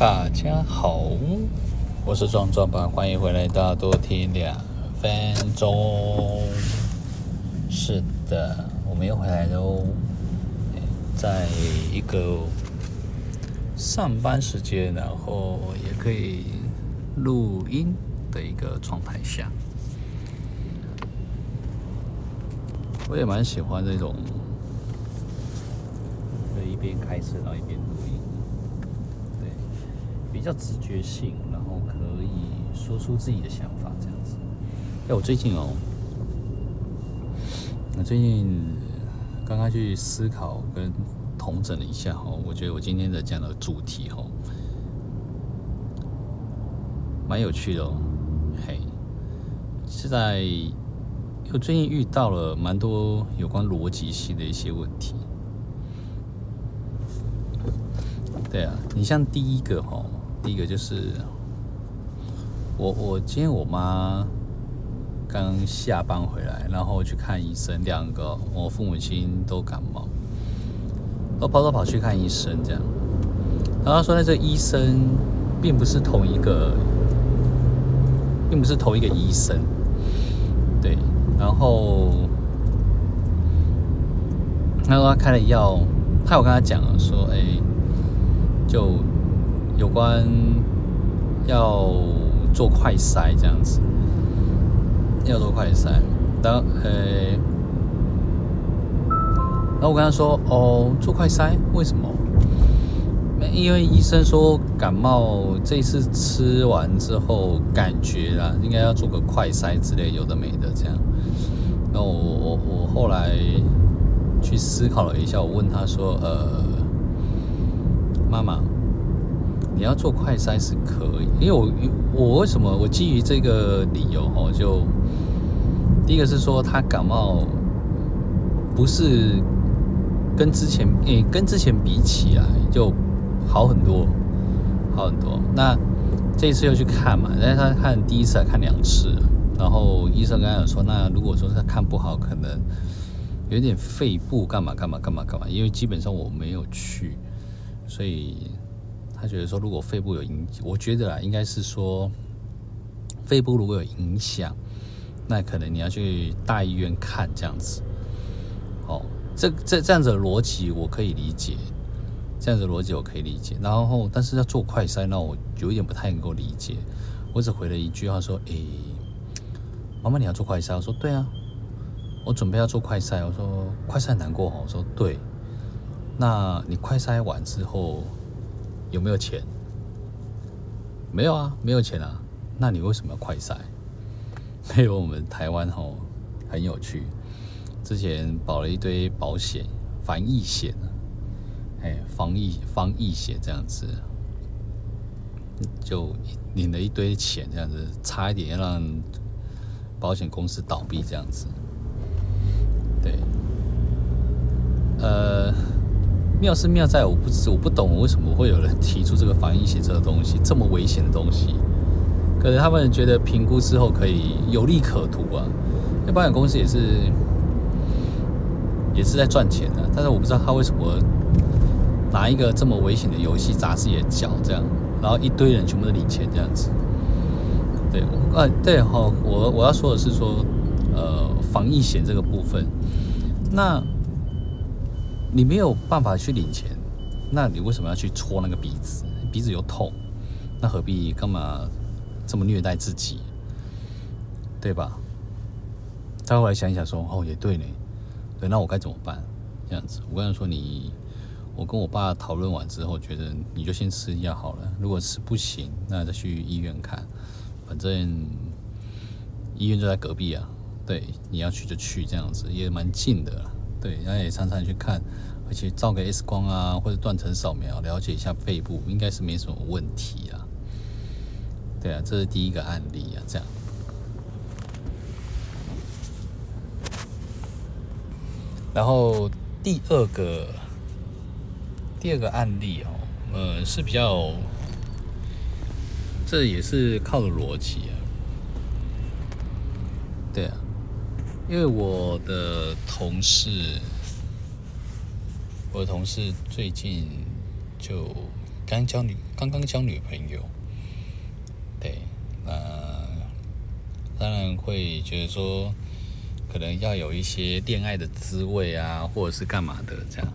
大家好，我是壮壮吧，欢迎回来到多听两分钟。是的，我们又回来喽，在一个上班时间，然后也可以录音的一个状态下，我也蛮喜欢这种，就一边开车然后一边录音。比较直觉性，然后可以说出自己的想法，这样子。哎，我最近哦，我最近刚刚去思考跟统整了一下哦，我觉得我今天的这样的主题哦，蛮有趣的哦。嘿，是在我最近遇到了蛮多有关逻辑性的一些问题。对啊，你像第一个哦。第一个就是我，我今天我妈刚下班回来，然后去看医生，两个我父母亲都感冒，都跑都跑去看医生，这样。然后说呢，这医生并不是同一个，并不是同一个医生，对。然后，他说他开了药，他有跟他讲说，哎，就。有关要做快筛这样子，要做快筛，然后呃，然后我跟他说哦，做快筛为什么？因为医生说感冒这次吃完之后感觉啊，应该要做个快筛之类有的没的这样。然后我我我后来去思考了一下，我问他说呃，妈妈。你要做快筛是可以，因为我我为什么我基于这个理由哦，就第一个是说他感冒不是跟之前诶跟之前比起来就好很多，好很多。那这一次又去看嘛，但是他看第一次还看两次，然后医生刚刚有说，那如果说他看不好，可能有点肺部干嘛干嘛干嘛干嘛，因为基本上我没有去，所以。他觉得说，如果肺部有影，我觉得啊，应该是说，肺部如果有影响，那可能你要去大医院看这样子。哦，这这这样子的逻辑我可以理解，这样子的逻辑我可以理解。然后，但是要做快筛，那我有一点不太能够理解。我只回了一句话说：“诶，妈妈，你要做快筛？”我说：“对啊，我准备要做快筛。”我说：“快筛难过。”我说：“对。”那你快筛完之后？有没有钱？没有啊，没有钱啊。那你为什么要快筛？还有我们台湾吼很有趣，之前保了一堆保险，防疫险，哎，防疫防疫险这样子，就领了一堆钱，这样子差一点要让保险公司倒闭这样子。对，呃。妙是妙在我不知我不懂为什么会有人提出这个防疫险这个东西这么危险的东西，可能他们觉得评估之后可以有利可图啊。那保险公司也是也是在赚钱的，但是我不知道他为什么拿一个这么危险的游戏砸自己的脚这样，然后一堆人全部都领钱这样子。对，啊对哈，我我要说的是说，呃，防疫险这个部分，那。你没有办法去领钱，那你为什么要去戳那个鼻子？鼻子又痛，那何必干嘛这么虐待自己？对吧？再后来想一想说，哦，也对呢，对，那我该怎么办？这样子，我跟他说你，我跟我爸讨论完之后，觉得你就先吃药好了。如果吃不行，那再去医院看，反正医院就在隔壁啊。对，你要去就去，这样子也蛮近的。对，然后也常常去看，而且照个 X 光啊，或者断层扫描，了解一下肺部，应该是没什么问题啊。对啊，这是第一个案例啊，这样。然后第二个，第二个案例哦，呃，是比较，这也是靠逻辑啊。对啊。因为我的同事，我的同事最近就刚交女刚刚交女朋友，对，呃，当然会觉得说，可能要有一些恋爱的滋味啊，或者是干嘛的这样，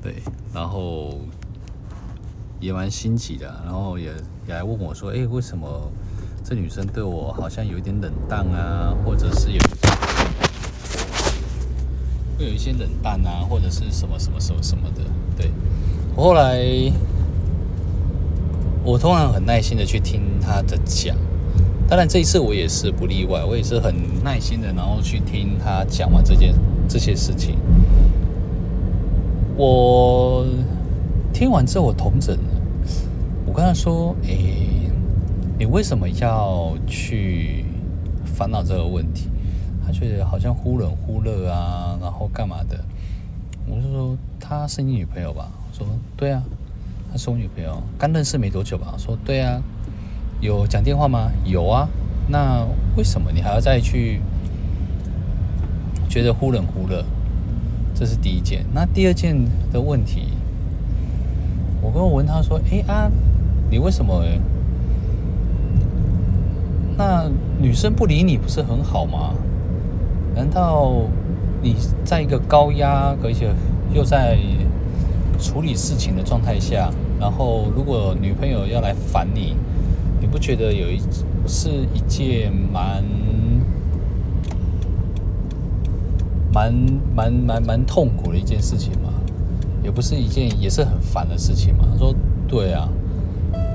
对，然后也蛮新奇的，然后也也来问我说，哎，为什么这女生对我好像有一点冷淡啊，或者是有会有一些冷淡啊，或者是什么什么什么什么的，对，我后来。我通常很耐心的去听他的讲，当然这一次我也是不例外，我也是很耐心的，然后去听他讲完这件这些事情。我听完之后，我同整了，我跟他说：“诶，你为什么要去烦恼这个问题？”他觉得好像忽冷忽热啊，然后干嘛的？我就说：“他是你女朋友吧？”我说：“对啊。”他是我女朋友，刚认识没多久吧？说对啊，有讲电话吗？有啊。那为什么你还要再去觉得忽冷忽热？这是第一件。那第二件的问题，我跟我问他说：“哎啊，你为什么？那女生不理你不是很好吗？难道你在一个高压，而且又在……”处理事情的状态下，然后如果女朋友要来烦你，你不觉得有一是一件蛮蛮蛮蛮蛮痛苦的一件事情吗？也不是一件也是很烦的事情吗？他说对啊，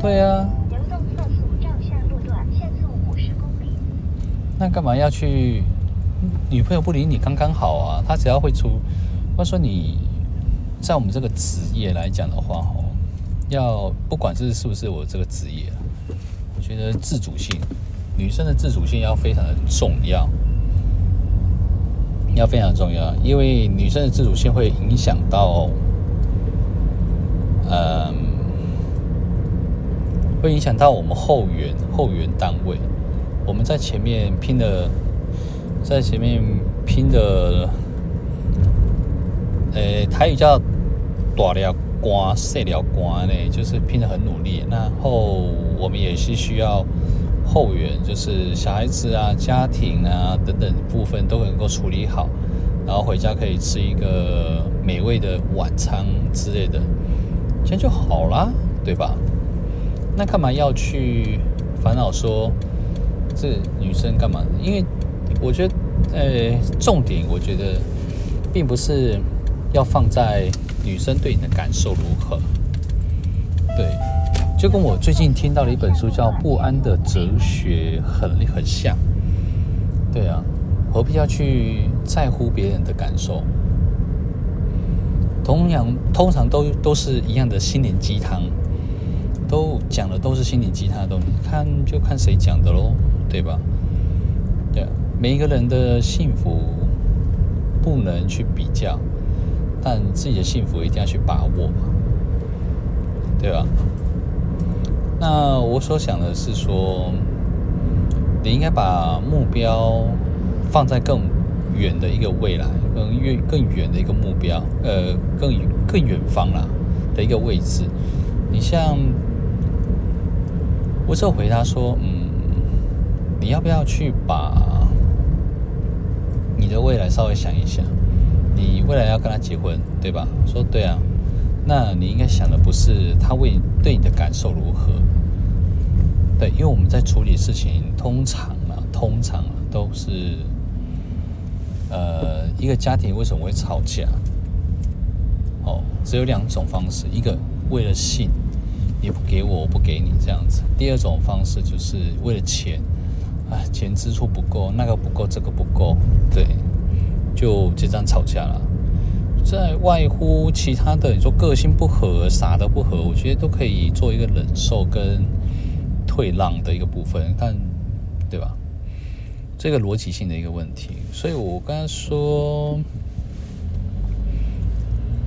对啊。流动测速照相路段限速五十公里。那干嘛要去？女朋友不理你刚刚好啊，她只要会出，或者说你。在我们这个职业来讲的话，哦，要不管是是不是我这个职业，我觉得自主性，女生的自主性要非常的重要，要非常重要，因为女生的自主性会影响到，嗯，会影响到我们后援后援单位，我们在前面拼的，在前面拼的。呃，台语叫大了关，细了关呢，就是拼得很努力。然后我们也是需要后援，就是小孩子啊、家庭啊等等部分都能够处理好，然后回家可以吃一个美味的晚餐之类的，这样就好啦，对吧？那干嘛要去烦恼说这女生干嘛？因为我觉得，呃，重点我觉得并不是。要放在女生对你的感受如何？对，就跟我最近听到的一本书叫《不安的哲学》很很像。对啊，何必要去在乎别人的感受？同样，通常都都是一样的心灵鸡汤，都讲的都是心灵鸡汤的东西，看就看谁讲的喽，对吧？对啊，每一个人的幸福不能去比较。但自己的幸福一定要去把握，对吧？那我所想的是说，你应该把目标放在更远的一个未来，更远、更远的一个目标，呃，更更远方啦的一个位置。你像，我就回答说，嗯，你要不要去把你的未来稍微想一想？你未来要跟他结婚，对吧？说对啊，那你应该想的不是他为对你的感受如何，对，因为我们在处理事情，通常啊，通常，都是，呃，一个家庭为什么会吵架？哦，只有两种方式，一个为了性，你不给我，我不给你这样子；第二种方式就是为了钱，啊，钱支出不够，那个不够，这个不够，对。就就这样吵架了，在外乎其他的，你说个性不合、啥都不合，我觉得都可以做一个忍受跟退让的一个部分，但对吧？这个逻辑性的一个问题，所以我刚才说，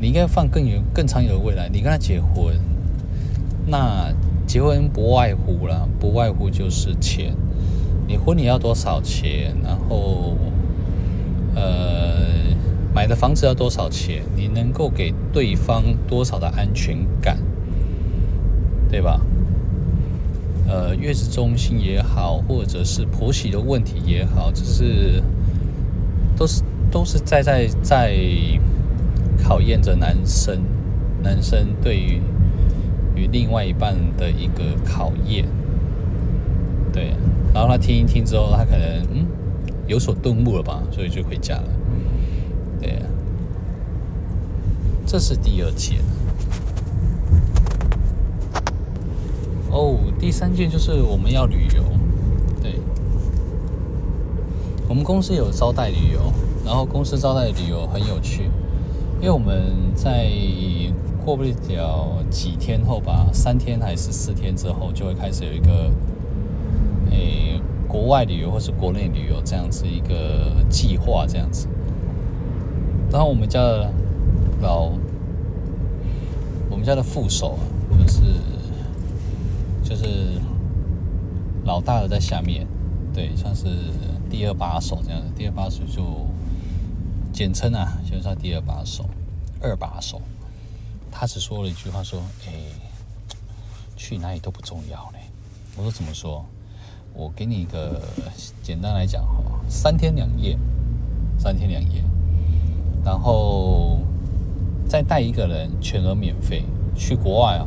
你应该放更远、更长远的未来。你跟他结婚，那结婚不外乎啦，不外乎就是钱。你婚礼要多少钱？然后。呃，买的房子要多少钱？你能够给对方多少的安全感？对吧？呃，月子中心也好，或者是婆媳的问题也好，只是都是都是在在在考验着男生，男生对于与另外一半的一个考验。对，然后他听一听之后，他可能嗯有所顿悟了吧，所以就回家了。对，这是第二件。哦，第三件就是我们要旅游。对，我们公司有招待旅游，然后公司招待旅游很有趣，因为我们在过不了几天后吧，三天还是四天之后，就会开始有一个。诶，国外旅游或是国内旅游这样子一个计划，这样子。然后我们家的老，我们家的副手啊，就是就是老大的在下面，对，算是第二把手这样子。第二把手就简称啊，就叫第二把手、二把手。他只说了一句话，说：“诶，去哪里都不重要嘞。”我说：“怎么说？”我给你一个简单来讲哈，三天两夜，三天两夜，然后再带一个人全额免费去国外啊，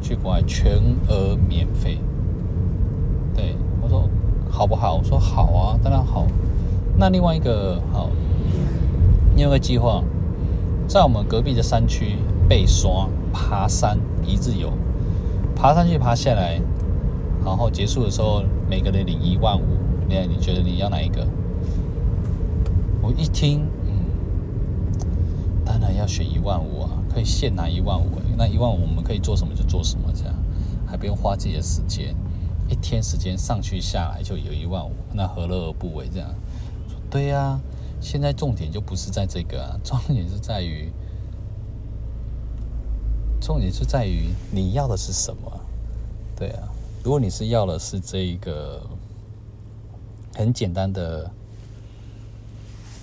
去国外全额免费。对，我说好不好？我说好啊，当然好。那另外一个好，另外一个计划，在我们隔壁的山区背刷爬山一日游，爬上去爬下来。然后结束的时候，每个人领一万五。你你觉得你要哪一个？我一听，嗯，当然要选一万五啊，可以现拿一万五。那一万五我们可以做什么就做什么，这样还不用花自己的时间，一天时间上去下来就有一万五，那何乐而不为？这样对呀、啊。现在重点就不是在这个啊，重点是在于，重点是在于你要的是什么？对啊。如果你是要的是这一个很简单的、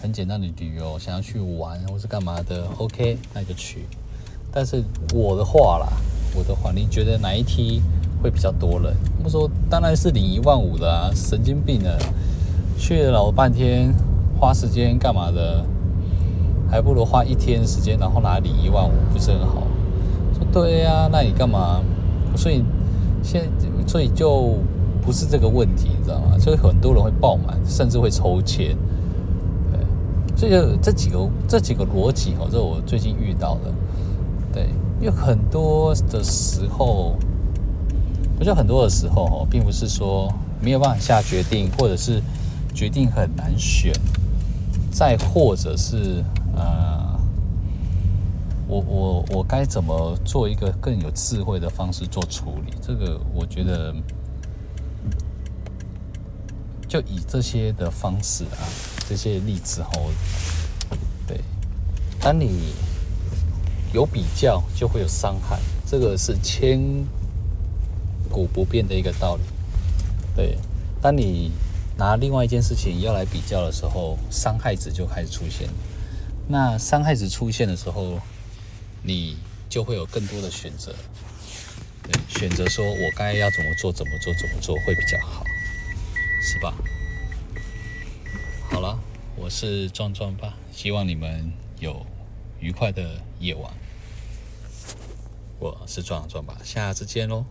很简单的旅游，想要去玩或是干嘛的，OK，那就去。但是我的话啦，我的话，你觉得哪一梯会比较多人？我说当然是领一万五的啊，神经病了，去了老半天，花时间干嘛的？还不如花一天时间，然后拿领一万五，不是很好？说对呀、啊，那你干嘛？所以。现，所以就不是这个问题，你知道吗？所以很多人会爆满，甚至会抽签。对，所以就这几个这几个逻辑哦，这是我最近遇到的。对，因为很多的时候，我觉得很多的时候，并不是说没有办法下决定，或者是决定很难选，再或者是呃。我我我该怎么做一个更有智慧的方式做处理？这个我觉得，就以这些的方式啊，这些例子后，对，当你有比较，就会有伤害，这个是千古不变的一个道理。对，当你拿另外一件事情要来比较的时候，伤害值就开始出现。那伤害值出现的时候，你就会有更多的选择，对，选择说我该要怎么做，怎么做，怎么做会比较好，是吧？好了，我是壮壮吧，希望你们有愉快的夜晚。我是壮壮吧，下次见喽。